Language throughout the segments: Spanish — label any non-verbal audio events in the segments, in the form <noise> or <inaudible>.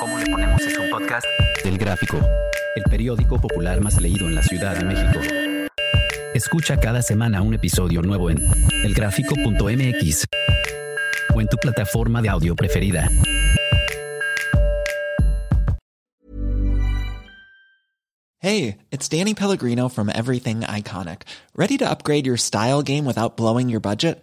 ¿Cómo le ponemos es un podcast? Del Gráfico, el periódico popular más leído en la Ciudad de México. Escucha cada semana un episodio nuevo en elgráfico.mx o en tu plataforma de audio preferida. Hey, it's Danny Pellegrino from Everything Iconic. Ready to upgrade your style game without blowing your budget?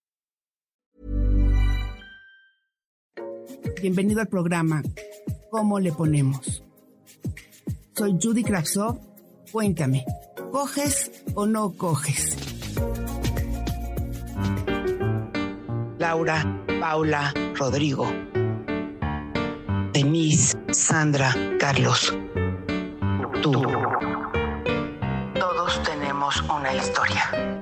Bienvenido al programa ¿Cómo le ponemos? Soy Judy Kravsov. Cuéntame, ¿coges o no coges? Laura, Paula, Rodrigo, Denise, Sandra, Carlos, tú. Todos tenemos una historia.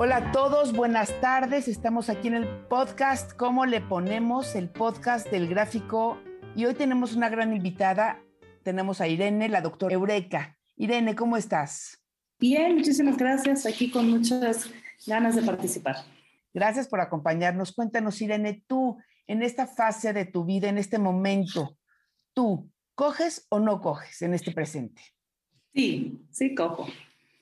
Hola a todos, buenas tardes. Estamos aquí en el podcast ¿Cómo le ponemos? El podcast del gráfico. Y hoy tenemos una gran invitada. Tenemos a Irene, la doctora Eureka. Irene, ¿cómo estás? Bien, muchísimas gracias. Aquí con muchas ganas de participar. Gracias por acompañarnos. Cuéntanos, Irene, tú, en esta fase de tu vida, en este momento, tú, ¿coges o no coges en este presente? Sí, sí, cojo.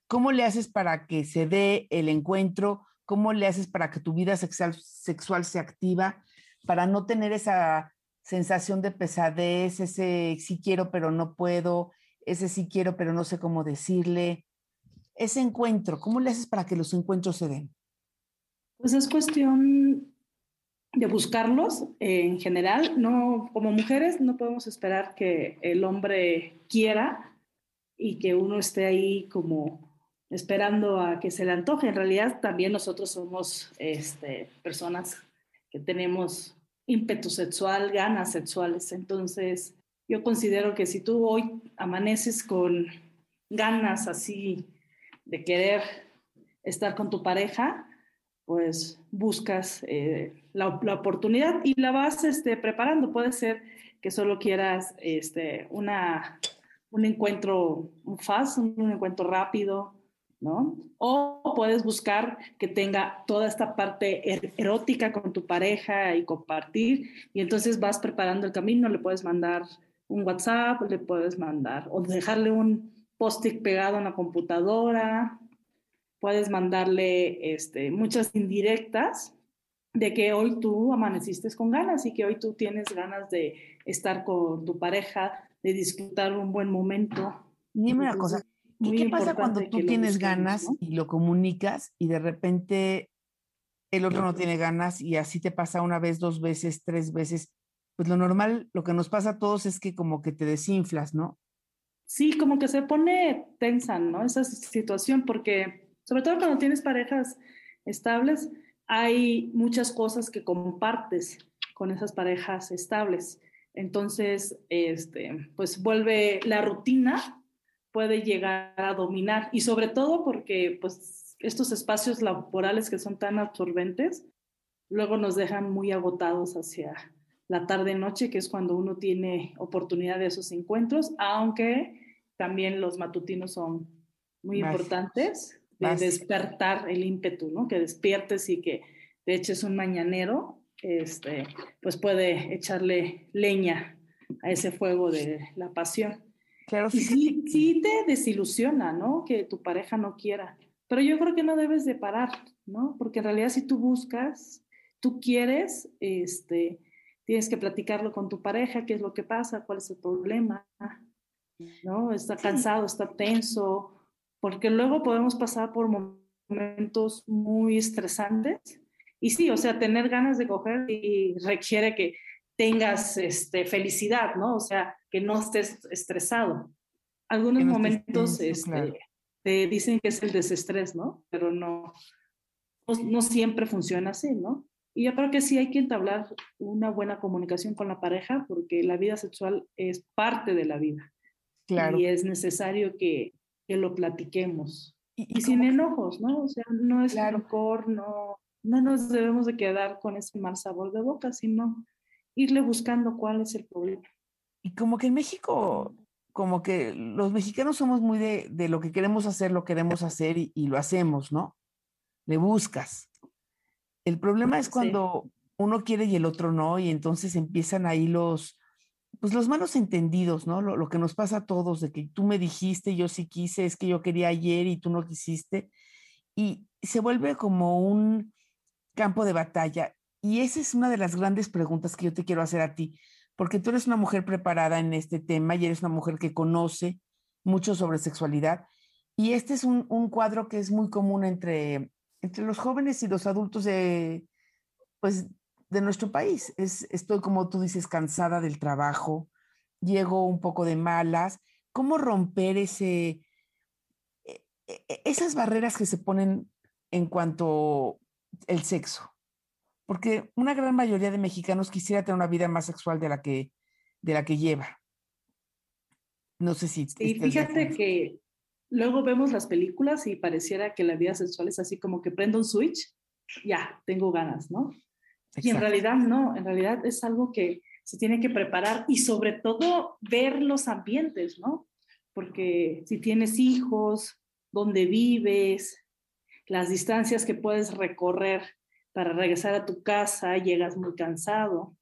¿Cómo le haces para que se dé el encuentro? ¿Cómo le haces para que tu vida sexual, sexual se activa? Para no tener esa sensación de pesadez, ese sí quiero pero no puedo, ese sí quiero pero no sé cómo decirle. Ese encuentro, ¿cómo le haces para que los encuentros se den? Pues es cuestión de buscarlos eh, en general. No, como mujeres no podemos esperar que el hombre quiera y que uno esté ahí como esperando a que se le antoje. En realidad también nosotros somos este, personas que tenemos ímpetu sexual, ganas sexuales. Entonces, yo considero que si tú hoy amaneces con ganas así de querer estar con tu pareja, pues buscas eh, la, la, oportunidad y la vas este, preparando. Puede ser que solo quieras este, una, un encuentro fast, un encuentro rápido, ¿no? O puedes buscar que tenga toda esta parte er, erótica con tu pareja y compartir, y entonces vas preparando el camino, le puedes mandar un WhatsApp, le puedes mandar, o dejarle un post-it pegado en la computadora, puedes mandarle este, muchas indirectas de que hoy tú amaneciste con ganas y que hoy tú tienes ganas de estar con tu pareja, de disfrutar un buen momento. Dime una cosa, ¿Y qué pasa cuando tú tienes ganas ¿no? y lo comunicas y de repente el otro no tiene ganas y así te pasa una vez, dos veces, tres veces? Pues lo normal, lo que nos pasa a todos es que como que te desinflas, ¿no? Sí, como que se pone tensa, ¿no? Esa situación, porque sobre todo cuando tienes parejas estables, hay muchas cosas que compartes con esas parejas estables. Entonces, este, pues vuelve la rutina puede llegar a dominar y sobre todo porque pues estos espacios laborales que son tan absorbentes luego nos dejan muy agotados hacia la tarde noche que es cuando uno tiene oportunidad de esos encuentros aunque también los matutinos son muy importantes de despertar el ímpetu no que despiertes y que de hecho es un mañanero este pues puede echarle leña a ese fuego de la pasión Claro, y sí, sí te desilusiona, ¿no? Que tu pareja no quiera. Pero yo creo que no debes de parar, ¿no? Porque en realidad si tú buscas, tú quieres, este, tienes que platicarlo con tu pareja, qué es lo que pasa, cuál es el problema, ¿no? Está cansado, está tenso, porque luego podemos pasar por momentos muy estresantes. Y sí, o sea, tener ganas de coger y requiere que tengas este, felicidad, ¿no? O sea, que no estés estresado. Algunos no momentos este, claro. te dicen que es el desestrés, ¿no? Pero no, no, no, siempre funciona así, ¿no? Y yo creo que sí hay que entablar una buena comunicación con la pareja porque la vida sexual es parte de la vida. Y es necesario que, que lo platiquemos. Y, sin enojos, ¿no? O sea, no es claro. no, no nos debemos de quedar con ese mal sabor de boca, sino irle buscando cuál es el problema. Y como que en México, como que los mexicanos somos muy de, de lo que queremos hacer, lo queremos hacer y, lo hacemos, ¿no? Le buscas. El problema es cuando uno quiere y el otro no, y entonces empiezan ahí los, pues los malos entendidos, ¿no? Lo, lo, que nos pasa a todos, de que tú me dijiste, yo sí quise, es que yo quería ayer y tú no quisiste. Y se vuelve como un campo de batalla. Y esa es una de las grandes preguntas que yo te quiero hacer a ti, porque tú eres una mujer preparada en este tema y eres una mujer que conoce mucho sobre sexualidad. Y este es un, cuadro que es muy común entre, entre los jóvenes y los adultos de, pues, de nuestro país. Es, estoy, como tú dices, cansada del trabajo, llego un poco de malas. ¿Cómo romper ese, e, e, esas barreras que se ponen en cuanto el sexo? Porque una gran mayoría de mexicanos quisiera tener una vida más sexual de la que, de la que lleva. No sé si... Y fíjate que luego vemos las películas y pareciera que la vida sexual es así como que prendo un switch, ya, tengo ganas, ¿no? Y en realidad no, en realidad es algo que se tiene que preparar y sobre todo ver los ambientes, ¿no? Porque si tienes hijos, dónde vives, las distancias que puedes recorrer para regresar a tu casa, llegas muy cansado.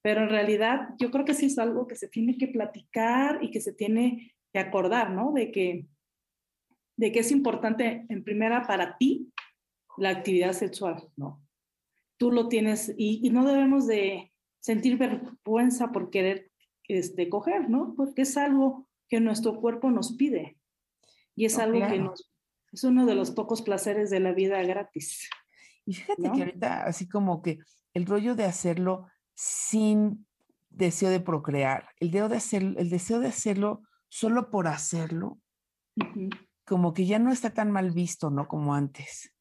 Pero en realidad yo creo que sí es algo que se tiene que platicar y que se tiene que acordar, ¿no? De que, de que es importante en primera para ti la actividad sexual, ¿no? tú lo tienes y, no debemos de sentir vergüenza por querer este, coger, ¿no? Porque es algo que nuestro cuerpo nos pide y es algo que nos, es uno de los pocos placeres de la vida gratis. Y fíjate que ahorita, así como que el rollo de hacerlo sin deseo de procrear, el, deseo de hacer, el deseo de hacerlo solo por hacerlo, como que ya no está tan mal visto, ¿no? Como antes.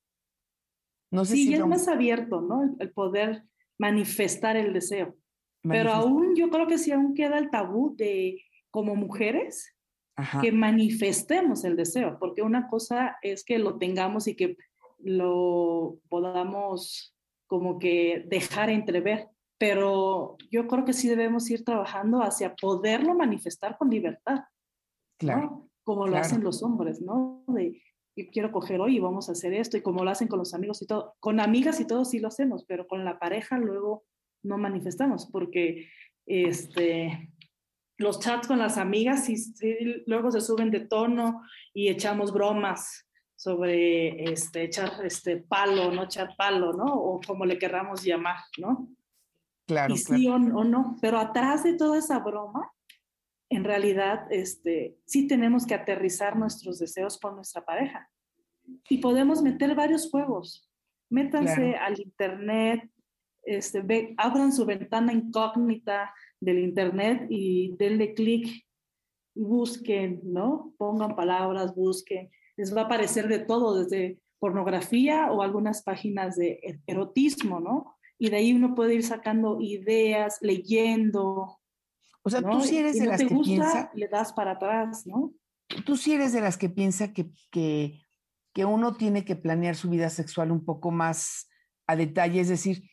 No sé sí, si es más abierto, ¿no? El, poder manifestar el deseo. Pero aún yo creo que sí aún queda el tabú de como mujeres que manifestemos el deseo, porque una cosa es que lo tengamos y que lo podamos como que dejar entrever, pero yo creo que sí debemos ir trabajando hacia poderlo manifestar con libertad. Claro. Como lo hacen los hombres, ¿no? De yo quiero coger hoy y vamos a hacer esto, y como lo hacen con los amigos y todo, con amigas y todo sí lo hacemos, pero con la pareja luego no manifestamos, porque este, los chats con las amigas sí, luego se suben de tono y echamos bromas sobre este, echar este palo, no echar palo, ¿no? O como le querramos llamar, ¿no? Claro. Y sí o, no, pero atrás de toda esa broma en realidad este, sí tenemos que aterrizar nuestros deseos con nuestra pareja. Y podemos meter varios juegos. Métanse al internet, este, abran su ventana incógnita del internet y denle clic, busquen, ¿no? Pongan palabras, busquen. Les va a aparecer de todo, desde pornografía o algunas páginas de er-, erotismo, ¿no? Y de ahí uno puede ir sacando ideas, leyendo, o sea, tú sí eres de las que piensa, le das para atrás, ¿no? Tú sí eres de las que piensa que, que, que uno tiene que planear su vida sexual un poco más a detalle, es decir,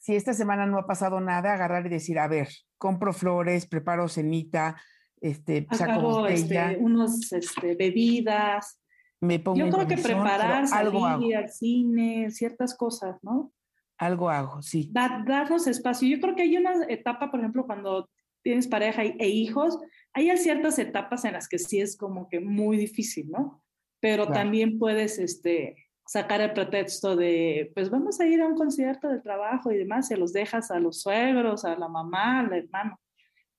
si esta semana no ha pasado nada, agarrar y decir, a ver, compro flores, preparo cenita, este, saco este, unos este, bebidas. Me pongo Yo creo que preparar, salir al cine, ciertas cosas, ¿no? Algo hago, sí. darnos espacio. Yo creo que hay una etapa, por ejemplo, cuando tienes pareja e hijos, hay ciertas etapas en las que sí es como que muy difícil, ¿no? Pero también puedes este, sacar el pretexto de, pues vamos a ir a un concierto de trabajo y demás, se los dejas a los suegros, a la mamá, al hermano.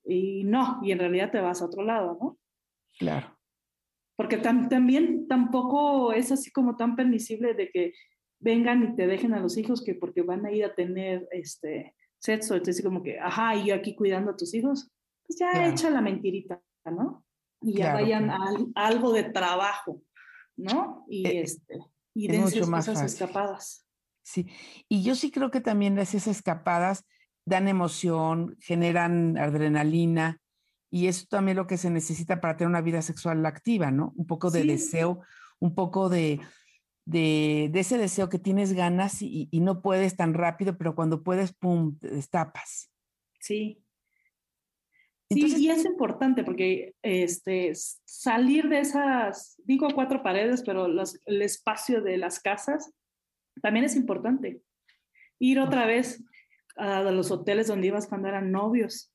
Y no, y en realidad te vas a otro lado, ¿no? Claro. Porque también tampoco es así como tan permisible de que vengan y te dejen a los hijos que porque van a ir a tener este sexo, entonces como que, ajá, y yo aquí cuidando a tus hijos, pues ya he hecho la mentirita, ¿no? Y ya vayan a, algo de trabajo, ¿no? Y, eh, este, y dense esas escapadas. Sí, y yo sí creo que también esas escapadas dan emoción, generan adrenalina Y eso también lo que se necesita para tener una vida sexual activa, ¿no? Un poco de deseo, un poco de, de, ese deseo que tienes ganas y, no puedes tan rápido, pero cuando puedes, ¡pum!, te destapas. Sí. sí, y es importante porque este, salir de esas, digo cuatro paredes, pero el espacio de las casas también es importante. Ir otra vez a los hoteles donde ibas cuando eran novios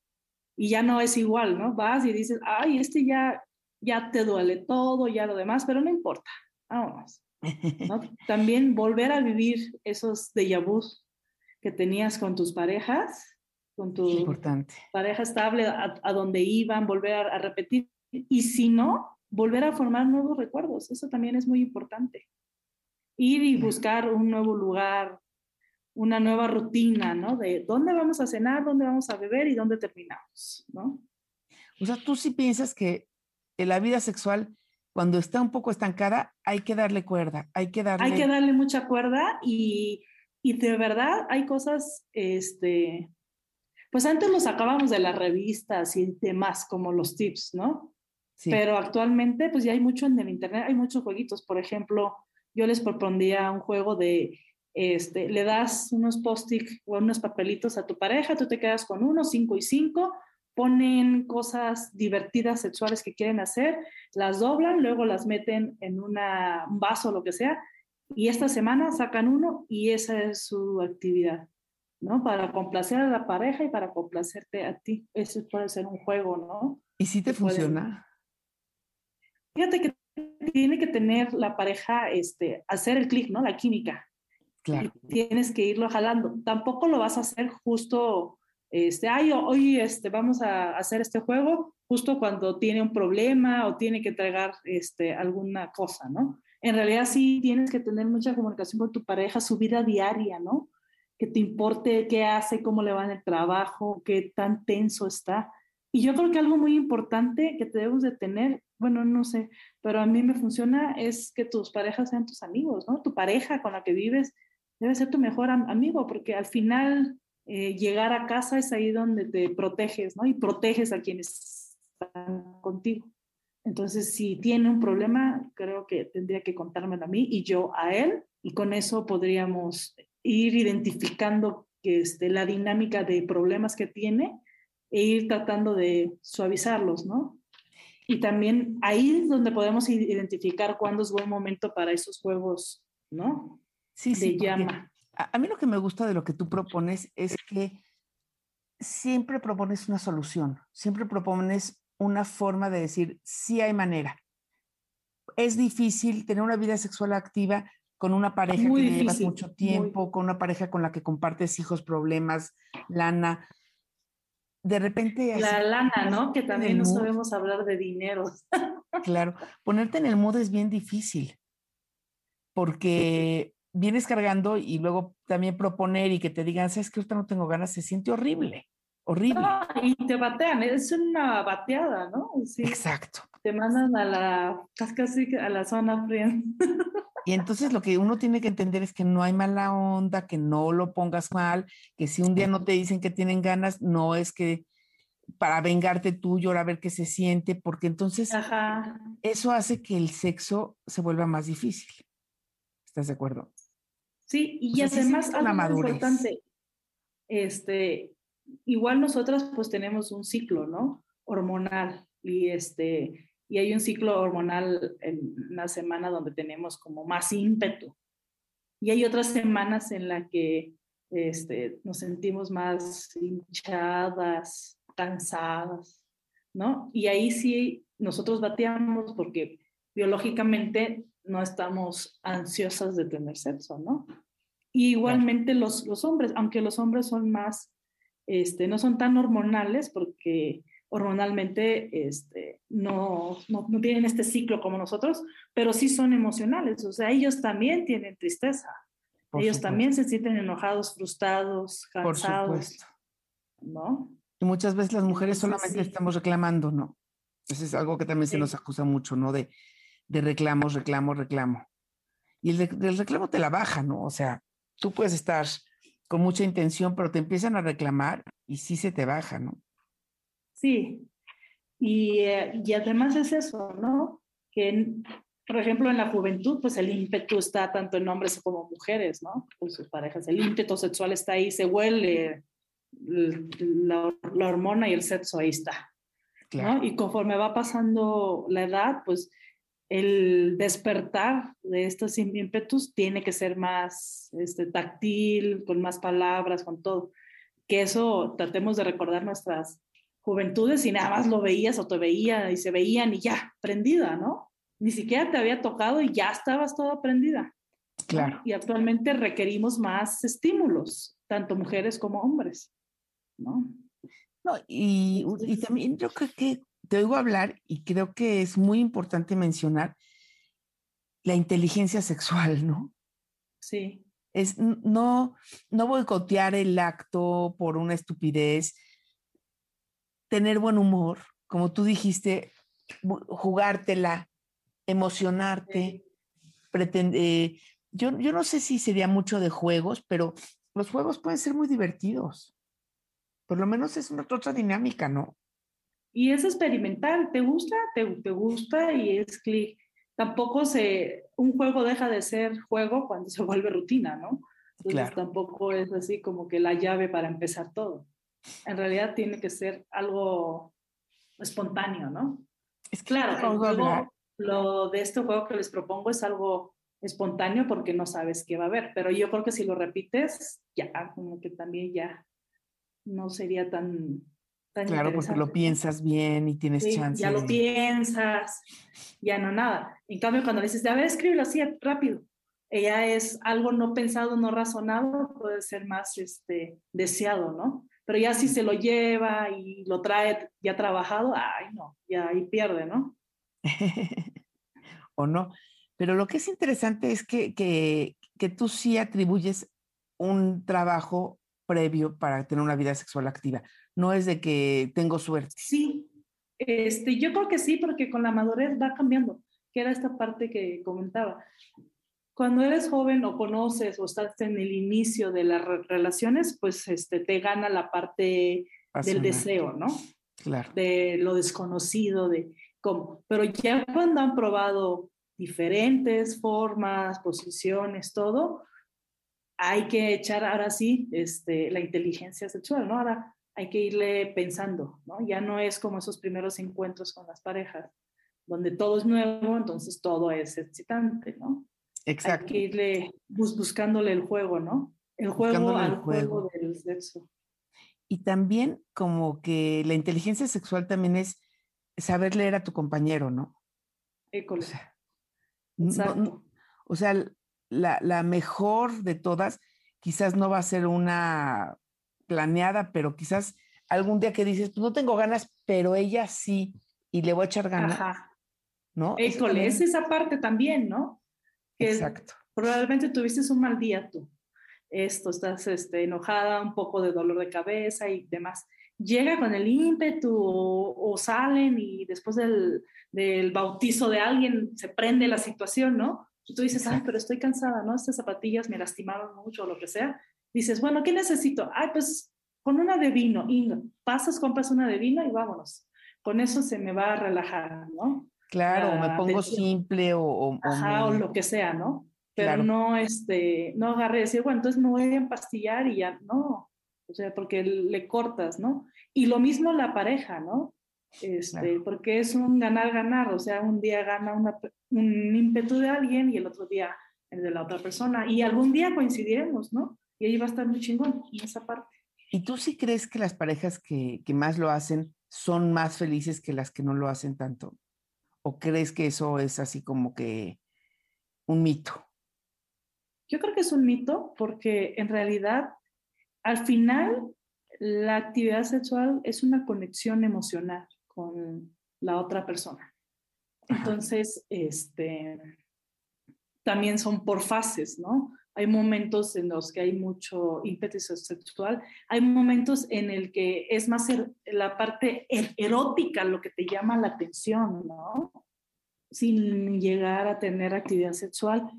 y ya no es igual, ¿no? Vas y dices, ay, este ya, ya te duele todo, ya lo demás, pero no importa, vamos. <laughs> También volver a vivir esos déjà vu que tenías con tus parejas, con tu pareja estable, a, donde iban, volver a, repetir. Y si no, volver a formar nuevos recuerdos. Eso también es muy importante. Ir y buscar un nuevo lugar, una nueva rutina, ¿no? De dónde vamos a cenar, dónde vamos a beber y dónde terminamos, ¿no? O sea, tú sí piensas que en la vida sexual cuando está un poco estancada, hay que darle cuerda, hay que darle... Hay que darle mucha cuerda y, y de verdad hay cosas, este, pues antes los sacábamos de las revistas y demás, como los tips, ¿no? Sí. Pero actualmente, pues ya hay mucho en el Internet, hay muchos jueguitos. Por ejemplo, yo les propondría un juego de, este, le das unos post-it o unos papelitos a tu pareja, tú te quedas con uno, cinco y cinco, ponen cosas divertidas sexuales que quieren hacer, las doblan, luego las meten en una, un vaso o lo que sea, y esta semana sacan uno y esa es su actividad, ¿no? Para complacer a la pareja y para complacerte a ti. Eso puede ser un juego, ¿no? ¿Y si te funciona? Fíjate que tiene que tener la pareja, este, hacer el clic, ¿no? La química. Claro. tienes que irlo jalando. Tampoco lo vas a hacer justo este, ay, hoy este, vamos a hacer este juego justo cuando tiene un problema o tiene que entregar este, alguna cosa, ¿no? En realidad sí tienes que tener mucha comunicación con tu pareja, su vida diaria, ¿no? Que te importe qué hace, cómo le va en el trabajo, qué tan tenso está. Y yo creo que algo muy importante que debes de tener, bueno, no sé, pero a mí me funciona es que tus parejas sean tus amigos, ¿no? Tu pareja con la que vives debe ser tu mejor amigo, porque al final eh, llegar a casa es ahí donde te proteges, ¿no? Y proteges a quienes están contigo. Entonces, si tiene un problema, creo que tendría que contármelo a mí y yo a él, y con eso podríamos ir identificando que este, la dinámica de problemas que tiene e ir tratando de suavizarlos, ¿no? Y también ahí es donde podemos identificar cuándo es buen momento para esos juegos, ¿no? Sí, sí. Llama a, mí lo que me gusta de lo que tú propones es que siempre propones una solución, siempre propones una forma de decir, sí hay manera. Es difícil tener una vida sexual activa con una pareja que llevas mucho tiempo, con una pareja con la que compartes hijos, problemas, lana. De repente... La lana, ¿no? Que también no sabemos hablar de dinero. claro, ponerte en el modo es bien difícil, porque vienes cargando y luego también proponer y que te digan, sabes que ahorita no tengo ganas, se siente horrible, horrible. y te batean, es una bateada, ¿no? Sí. Exacto. Te mandan a la, casi a la zona fría. <laughs> Y entonces lo que uno tiene que entender es que no hay mala onda, que no lo pongas mal, que si un día no te dicen que tienen ganas, no es que para vengarte tú, llorar a ver qué se siente, porque entonces eso hace que el sexo se vuelva más difícil. ¿Estás de acuerdo? Sí, y además algo importante, este, igual nosotras pues tenemos un ciclo, ¿no? Hormonal y este, y hay un ciclo hormonal en una semana donde tenemos como más ímpetu y hay otras semanas en las que este, nos sentimos más hinchadas, cansadas, ¿no? Y ahí sí nosotros bateamos porque biológicamente no estamos ansiosas de tener sexo, ¿no? Y igualmente los, los hombres, aunque los hombres son más, este, no son tan hormonales porque hormonalmente este, no, no, no, tienen este ciclo como nosotros, pero sí son emocionales, o sea, ellos también tienen tristeza, ellos también se sienten enojados, frustrados, cansados, Por. ¿no? Y muchas veces las mujeres solamente estamos reclamando, ¿no? Eso es algo que también se nos acusa mucho, ¿no? De, de reclamos, reclamo, reclamo. Y el, reclamo te la baja, ¿no? O sea, tú puedes estar con mucha intención, pero te empiezan a reclamar y sí se te baja, ¿no? Sí. Y, eh, y además es eso, ¿no? Que, por ejemplo, en la juventud, pues el ímpetu está tanto en hombres como mujeres, ¿no? Con sus parejas. El ímpetu sexual está ahí, se huele, la, la hormona y el sexo ahí está. ¿no? Y conforme va pasando la edad, pues el despertar de estos ímpetus tiene que ser más este, táctil, con más palabras, con todo. Que eso tratemos de recordar nuestras juventudes y nada más lo veías o te veía y se veían y ya, prendida, ¿no? Ni siquiera te había tocado y ya estabas toda prendida. Claro. Y actualmente requerimos más estímulos, tanto mujeres como hombres, ¿no? No, y, y también yo creo que te oigo hablar y creo que es muy importante mencionar la inteligencia sexual, ¿no? Sí. Es no, no boicotear el acto por una estupidez, tener buen humor, como tú dijiste, jugártela, emocionarte, pretender. Eh, yo, yo no sé si sería mucho de juegos, pero los juegos pueden ser muy divertidos. Por lo menos es una otra dinámica, ¿no? Y es experimental, ¿te gusta? ¿Te, te gusta? Y es clic. Tampoco se, un juego deja de ser juego cuando se <laughs> vuelve rutina, ¿no? Entonces Claro. tampoco es así como que la llave para empezar todo. En realidad tiene que ser algo espontáneo, ¿no? Es Claro, el juego, lo de este juego que les propongo es algo espontáneo porque no sabes qué va a haber, pero yo creo que si lo repites, ya, como que también ya no sería tan... tan Claro, porque lo piensas bien y tienes Sí, chance. ya lo piensas, ya no nada. En cambio, cuando le dices, a ver, escríbelo así rápido, ella es algo no pensado, no razonado, puede ser más este, deseado, ¿no? Pero ya si se lo lleva y lo trae ya trabajado, ay, no, ya ahí pierde, ¿no? <laughs> o no. Pero lo que es interesante es que, que, que tú sí atribuyes un trabajo previo para tener una vida sexual activa. No es de que tengo suerte. Sí, este, yo creo que sí, porque con la madurez va cambiando, que era esta parte que comentaba. Cuando eres joven o conoces o estás en el inicio de las re- relaciones, pues este, te gana la parte del deseo, ¿no? Claro. De lo desconocido, de cómo. Pero ya cuando han probado diferentes formas, posiciones, todo, hay que echar ahora sí este, la inteligencia sexual, ¿no? Ahora hay que irle pensando, ¿no? Ya no es como esos primeros encuentros con las parejas, donde todo es nuevo, entonces todo es excitante, ¿no? Exacto. Hay que irle bus buscándole el juego, ¿no? El juego al juego. juego. del sexo. Y también como que la inteligencia sexual también es saber leer a tu compañero, ¿no? École. O sea, no- no- Exacto. o sea, la, la mejor de todas quizás no va a ser una planeada, pero quizás algún día que dices, pues no tengo ganas, pero ella sí, y le voy a echar ganas, Ajá. ¿no? École, es esa parte también, ¿no? Que Exacto. probablemente tuviste un mal día tú. Esto, estás este, enojada, un poco de dolor de cabeza y demás. Llega con el ímpetu o, o salen y después del, del bautizo de alguien se prende la situación, ¿no? Y tú dices, ay, Exacto. pero estoy cansada, ¿no? Estas zapatillas me lastimaron mucho o lo que sea. Dices, bueno, ¿qué necesito? Ay, pues con una de vino. Y pasas, compras una de vino y vámonos. Con eso se me va a relajar, ¿no? Claro, o me pongo simple o, o- o Ajá, o me- lo que sea, ¿no? Pero Claro. no, este, no agarré y decir, bueno, entonces me voy a empastillar y ya, no. O sea, porque le cortas, ¿no? Y lo mismo la pareja, ¿no? Este, Claro. porque es un ganar-ganar, o sea, un día gana una, un ímpetu de alguien y el otro día el de la otra persona. Y algún día coincidiremos, ¿no? Y ahí va a estar muy chingón en esa parte. ¿Y tú sí crees que las parejas que, que más lo hacen son más felices que las que no lo hacen tanto? ¿O crees que eso es así como que un mito? Yo creo que es un mito porque en realidad, al final, la actividad sexual es una conexión emocional con la otra persona. Ajá. Entonces, este, también son por fases, ¿no? Hay momentos en los que hay mucho ímpetu sexual, hay momentos en el que es más er- la parte er- erótica lo que te llama la atención, ¿no? Sin llegar a tener actividad sexual.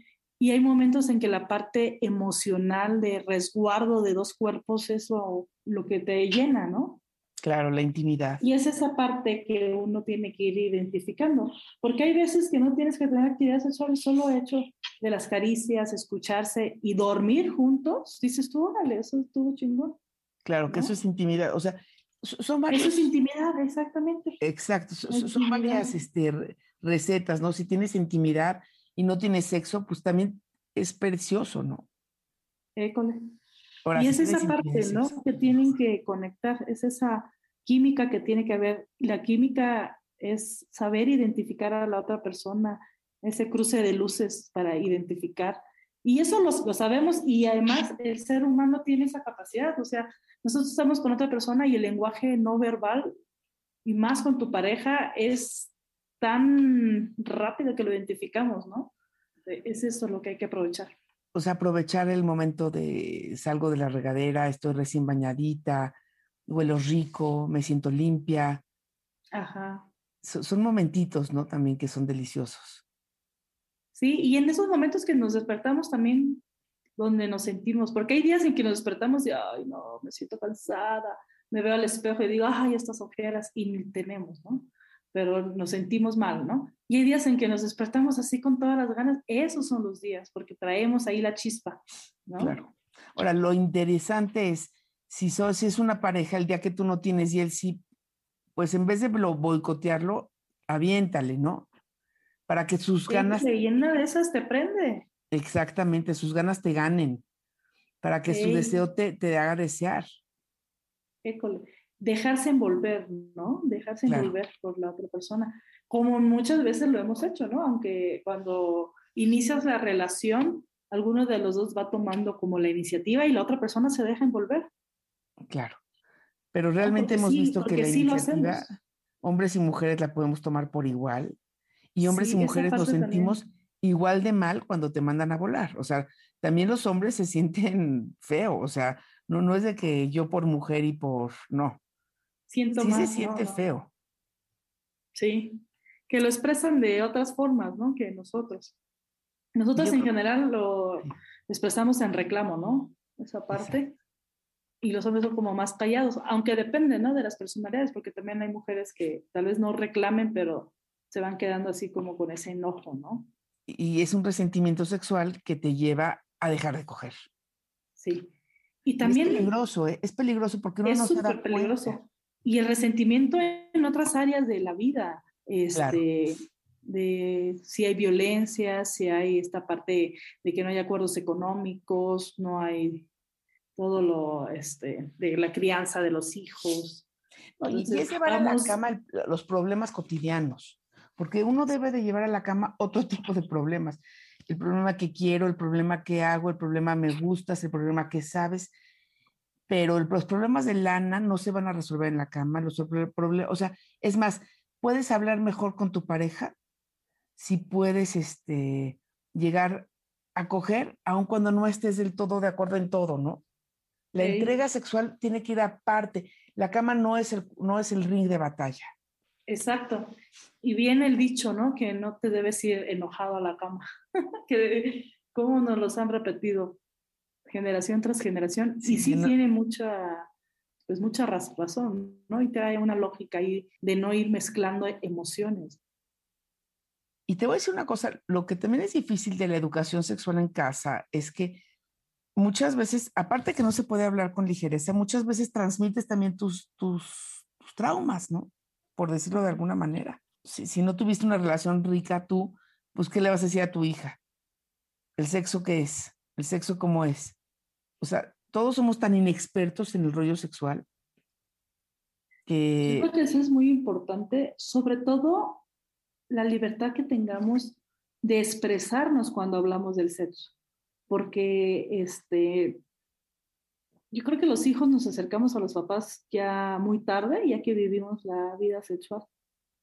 Y hay momentos en que la parte emocional de resguardo de dos cuerpos, eso lo que te llena, ¿no? Claro, la intimidad. Y es esa parte que uno tiene que ir identificando, porque hay veces que no tienes que tener actividad sexual, solo hecho de las caricias, escucharse y dormir juntos, dices tú, órale, eso estuvo chingón. Claro, que eso es intimidad, o sea, son varias... Eso es intimidad, exactamente. Exacto, son, varias este, recetas, ¿no? Si tienes intimidad y no tienes sexo, pues también es precioso, ¿no? École y es esa parte, ¿no? Que tienen que conectar, es esa química que tiene que haber. La química es saber identificar a la otra persona, ese cruce de luces para identificar. Y eso lo, lo, sabemos y además el ser humano tiene esa capacidad. O sea, nosotros estamos con otra persona y el lenguaje no verbal y más con tu pareja es tan rápido que lo identificamos, ¿no? Es eso lo que hay que aprovechar o sea, aprovechar el momento de salgo de la regadera, estoy recién bañadita, huelo rico, me siento limpia. Ajá. son momentitos, ¿no? También que son deliciosos. Sí, y en esos momentos que nos despertamos también, donde nos sentimos, porque hay días en que nos despertamos y, ay, no, me siento cansada, me veo al espejo y digo, ay, estas ojeras, y tenemos, ¿no? Pero nos sentimos mal, ¿no? Y hay días en que nos despertamos así con todas las ganas, esos son los días, porque traemos ahí la chispa, ¿no? Claro. Ahora, lo interesante es, si, so, si es una pareja, el día que tú no tienes y él sí, pues en vez de lo, boicotearlo, aviéntale, ¿no? Para que sus ganas... Y una de esas te prende. Exactamente, sus ganas te ganen, para que su deseo te, te haga desear. École dejarse envolver, ¿no? Dejarse envolver por la otra persona, como muchas veces lo hemos hecho, ¿no? Aunque cuando inicias la relación, alguno de los dos va tomando como la iniciativa y la otra persona se deja envolver. Claro, pero realmente hemos visto que la iniciativa, hombres y mujeres la podemos tomar por igual y hombres y mujeres nos sentimos igual de mal cuando te mandan a volar, o sea, también los hombres se sienten feo, o sea, no, no es de que yo por mujer y por, no, siento sí se siente feo. Sí, que lo expresan de otras formas, ¿no? Que nosotros. Nosotros en general lo expresamos en reclamo, ¿no? Esa parte. Y los hombres son como más callados, aunque depende, ¿no? De las personalidades, porque también hay mujeres que tal vez no reclamen, pero se van quedando así como con ese enojo, ¿no? Y es un resentimiento sexual que te lleva a dejar de coger. Sí. Y también... es peligroso, ¿eh? Es peligroso porque uno no se da peligroso. Y el resentimiento en otras áreas de la vida, este, de si hay violencia, si hay esta parte de que no hay acuerdos económicos, no hay todo lo este, de la crianza de los hijos. y es llevar a la cama los problemas cotidianos, porque uno debe de llevar a la cama otro <laughs> tipo de problemas. El problema que quiero, el problema que hago, el problema me gustas, el problema que sabes pero los problemas de lana no se van a resolver en la cama, los problemas, o sea, es más, puedes hablar mejor con tu pareja si puedes este, llegar a coger, aun cuando no estés del todo de acuerdo en todo, ¿no? La entrega sexual tiene que ir aparte. La cama no es, el, no es el ring de batalla. Exacto. Y viene el dicho, ¿no? Que no te debes ir enojado a la cama. <laughs> que, ¿Cómo nos los han repetido? Generación tras generación, y sí tiene mucha, pues mucha razón, ¿no? Y trae una lógica ahí de no ir mezclando emociones. Y te voy a decir una cosa, lo que también es difícil de la educación sexual en casa es que muchas veces, aparte que no se puede hablar con ligereza, muchas veces transmites también tus, tus, traumas, ¿no? Por decirlo de alguna manera. Si, si no tuviste una relación rica tú, pues ¿qué le vas a decir a tu hija? ¿El sexo qué es? ¿El sexo cómo es? O sea, todos somos tan inexpertos en el rollo sexual que... creo que eso es muy importante, sobre todo la libertad que tengamos de expresarnos cuando hablamos del sexo, porque este, yo creo que los hijos nos acercamos a los papás ya muy tarde, ya que vivimos la vida sexual.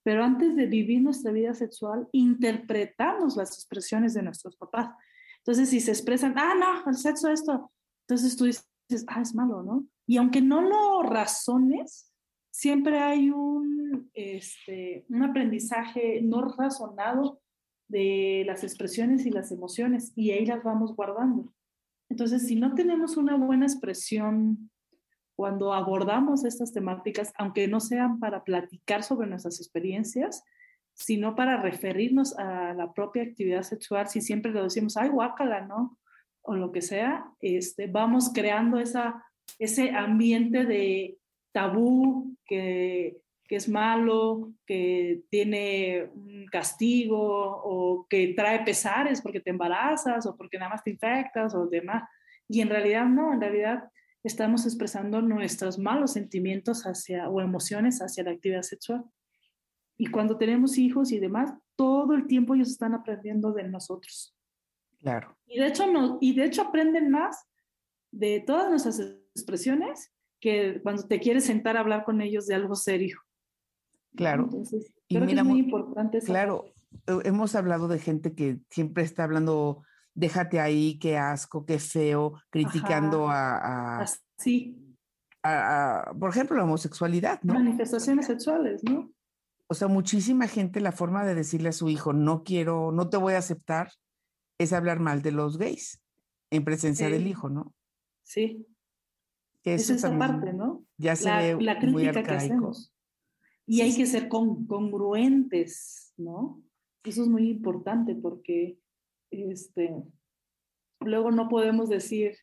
Pero antes de vivir nuestra vida sexual, interpretamos las expresiones de nuestros papás. Entonces, si se expresan, ah, no, el sexo esto, entonces tú dices, ah, es malo, ¿no? Y aunque no lo razones, siempre hay un, este, un aprendizaje no razonado de las expresiones y las emociones y ahí las vamos guardando. Entonces, si no tenemos una buena expresión cuando abordamos estas temáticas, aunque no sean para platicar sobre nuestras experiencias, sino para referirnos a la propia actividad sexual, si siempre lo decimos, ay, guácala, ¿no? O lo que sea, este, vamos creando esa, ese ambiente de tabú que, que es malo, que tiene un castigo o que trae pesares porque te embarazas o porque nada más te infectas o demás. Y en realidad no, en realidad estamos expresando nuestros malos sentimientos hacia o emociones hacia la actividad sexual. Y cuando tenemos hijos y demás, todo el tiempo ellos están aprendiendo de nosotros. Claro. Y de hecho, no, y de hecho aprenden más de todas nuestras expresiones que cuando te quieres sentar a hablar con ellos de algo serio. Claro. Entonces, creo que es muy importante. Claro, hemos hablado de gente que siempre está hablando déjate ahí, qué asco, qué feo, criticando a, a, sí. a, por ejemplo, la homosexualidad, ¿no? Manifestaciones sexuales, ¿no? O sea, muchísima gente la forma de decirle a su hijo, no quiero, no te voy a aceptar, es hablar mal de los gays en presencia del hijo, ¿no? Sí. Que es esa parte, ¿no? Ya se la, ve la crítica que hacemos. Y hay que ser con, congruentes, ¿no? Eso es muy importante porque este, luego no podemos decir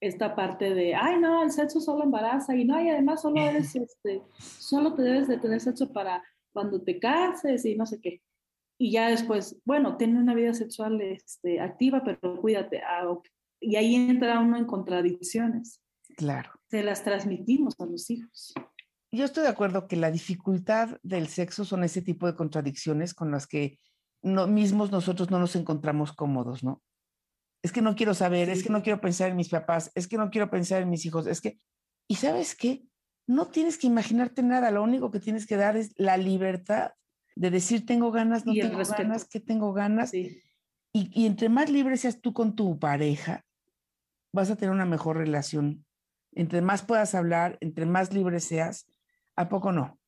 esta parte de, ay, no, el sexo solo embaraza y no, y además solo eres, <laughs> este, solo te debes de tener sexo para cuando te cases y no sé qué. Y ya después, bueno, tiene una vida sexual este, activa, pero cuídate. Ah, y ahí entra uno en contradicciones. Claro. Se las transmitimos a los hijos. Yo estoy de acuerdo que la dificultad del sexo son ese tipo de contradicciones con las que no, mismos nosotros no nos encontramos cómodos, ¿no? Es que no quiero saber, es que no quiero pensar en mis papás, es que no quiero pensar en mis hijos, es que, ¿y sabes qué? No tienes que imaginarte nada, lo único que tienes que dar es la libertad de decir tengo ganas, no tengo ganas, que tengo ganas. Y, y entre más libre seas tú con tu pareja, vas a tener una mejor relación. Entre más puedas hablar, entre más libre seas, ¿a poco no?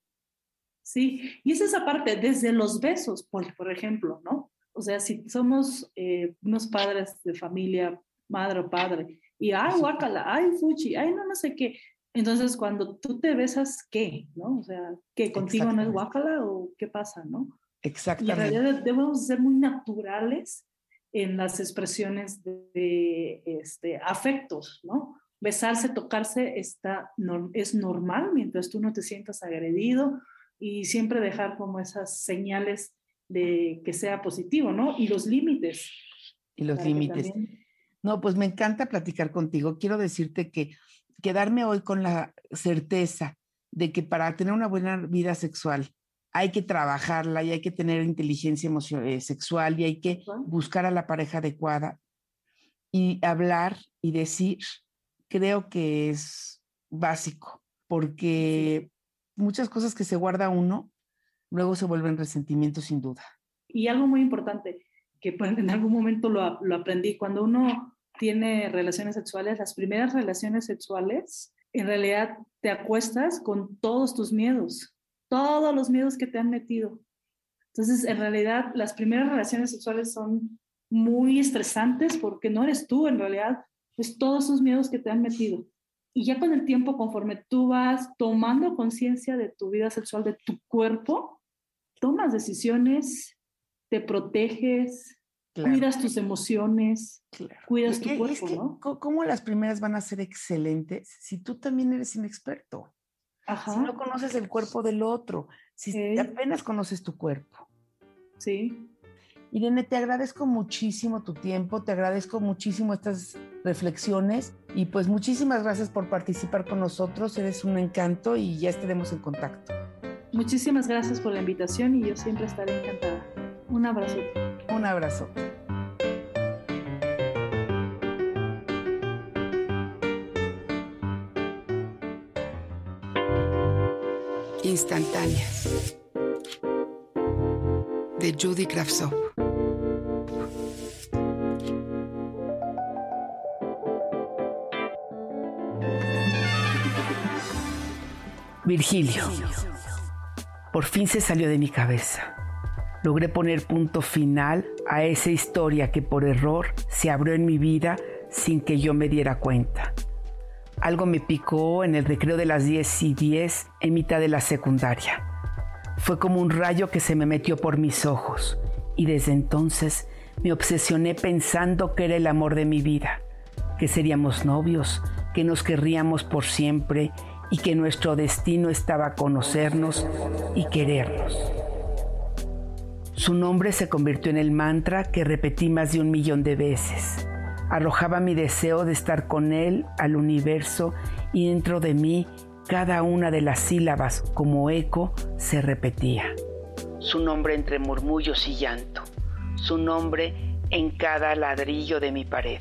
Sí, y es esa parte, desde los besos, por, por ejemplo, ¿no? O sea, si somos eh, unos padres de familia, madre o padre, y ay, guácala, ay, fuchi, ay, no, no sé qué. Entonces, cuando tú te besas, ¿qué? ¿No? O sea, ¿qué contigo no es guácala o qué pasa, no? Exactamente. Y en realidad debemos ser muy naturales en las expresiones de, este, afectos, ¿no? Besarse, tocarse está, no, es normal mientras tú no te sientas agredido y siempre dejar como esas señales de que sea positivo, ¿no? Y los límites. Y los límites. No, pues me encanta platicar contigo. Quiero decirte que quedarme hoy con la certeza de que para tener una buena vida sexual hay que trabajarla y hay que tener inteligencia emocional, eh, sexual y hay que buscar a la pareja adecuada y hablar y decir, creo que es básico, porque muchas cosas que se guarda uno, luego se vuelven resentimientos sin duda. Y algo muy importante, que pues, en algún momento lo, lo aprendí, cuando uno tiene relaciones sexuales, las primeras relaciones sexuales, en realidad te acuestas con todos tus miedos, todos los miedos que te han metido. Entonces, en realidad, las primeras relaciones sexuales son muy estresantes porque no eres tú, en realidad, es todos esos miedos que te han metido. Y ya con el tiempo, conforme tú vas tomando conciencia de tu vida sexual, de tu cuerpo, tomas decisiones, te proteges, cuidas tus emociones, cuidas tu cuerpo, ¿no? ¿Cómo las primeras van a ser excelentes si tú también eres inexperto? Si no conoces el cuerpo del otro, si apenas conoces tu cuerpo. Sí. Irene, te agradezco muchísimo tu tiempo, te agradezco muchísimo estas reflexiones y pues muchísimas gracias por participar con nosotros, eres un encanto y ya estaremos en contacto. Muchísimas gracias por la invitación y yo siempre estaré encantada. Un abrazo. Un abrazo. Instantáneas de Judy Kravtsov. Virgilio. Por fin se salió de mi cabeza. Logré poner punto final a esa historia que por error se abrió en mi vida sin que yo me diera cuenta. Algo me picó en el recreo de las 10 y 10 en mitad de la secundaria. Fue como un rayo que se me metió por mis ojos y desde entonces me obsesioné pensando que era el amor de mi vida, que seríamos novios, que nos querríamos por siempre y que nuestro destino estaba conocernos y querernos. Su nombre se convirtió en el mantra que repetí más de un millón de veces. Arrojaba mi deseo de estar con él al universo y dentro de mí cada una de las sílabas como eco se repetía. Su nombre entre murmullos y llanto. Su nombre en cada ladrillo de mi pared.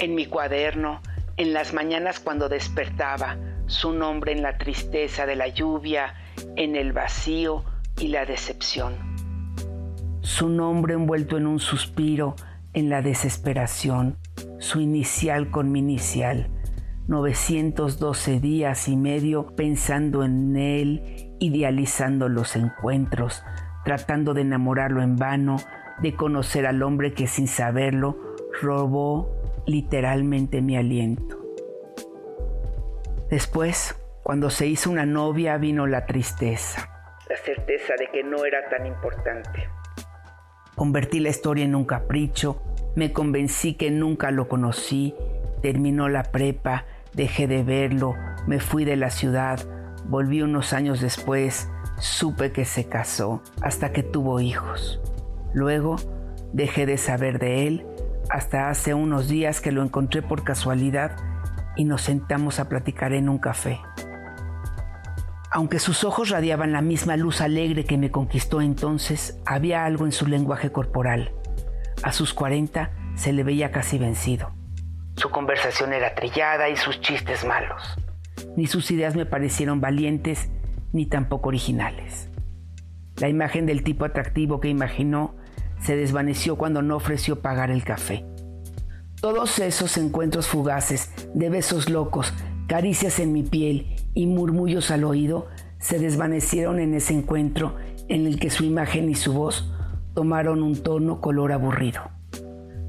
En mi cuaderno, en las mañanas cuando despertaba, su nombre en la tristeza de la lluvia, en el vacío y la decepción. Su nombre envuelto en un suspiro, en la desesperación, su inicial con mi inicial. 912 días y medio pensando en él, idealizando los encuentros, tratando de enamorarlo en vano, de conocer al hombre que sin saberlo robó literalmente mi aliento. Después, cuando se hizo una novia, vino la tristeza, la certeza de que no era tan importante. Convertí la historia en un capricho, me convencí que nunca lo conocí, terminó la prepa, dejé de verlo, me fui de la ciudad, volví unos años después, supe que se casó hasta que tuvo hijos. Luego dejé de saber de él hasta hace unos días que lo encontré por casualidad y nos sentamos a platicar en un café. Aunque sus ojos radiaban la misma luz alegre que me conquistó entonces, había algo en su lenguaje corporal. A sus 40 se le veía casi vencido. Su conversación era trillada y sus chistes malos. Ni sus ideas me parecieron valientes ni tampoco originales. La imagen del tipo atractivo que imaginó se desvaneció cuando no ofreció pagar el café. Todos esos encuentros fugaces, de besos locos, caricias en mi piel y murmullos al oído, se desvanecieron en ese encuentro en el que su imagen y su voz tomaron un tono color aburrido.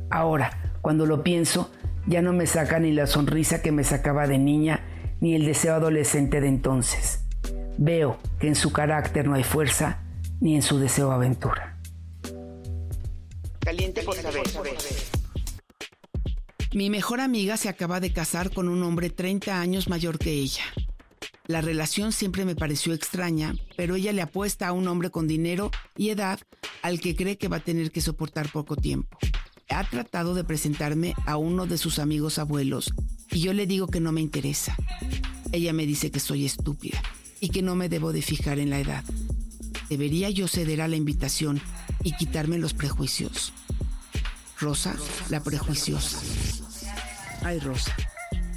Ahora, cuando lo pienso, ya no me saca ni la sonrisa que me sacaba de niña, ni el deseo adolescente de entonces. Veo que en su carácter no hay fuerza, ni en su deseo aventura. Mi mejor amiga se acaba de casar con un hombre 30 años mayor que ella. La relación siempre me pareció extraña, pero ella le apuesta a un hombre con dinero y edad al que cree que va a tener que soportar poco tiempo. Ha tratado de presentarme a uno de sus amigos abuelos y yo le digo que no me interesa. Ella me dice que soy estúpida y que no me debo de fijar en la edad. ¿Debería yo ceder a la invitación y quitarme los prejuicios? Rosa, la prejuiciosa. Ay, Rosa.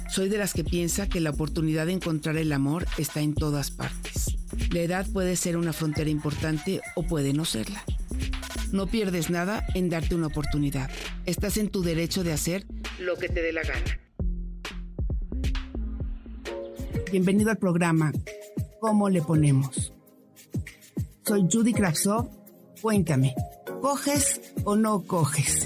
Soy de las que piensa que la oportunidad de encontrar el amor está en todas partes. La edad puede ser una frontera importante o puede no serla. No pierdes nada en darte una oportunidad. Estás en tu derecho de hacer lo que te dé la gana. Bienvenido al programa ¿Cómo le ponemos? Soy Judy Kravsov. Cuéntame, ¿coges o no coges?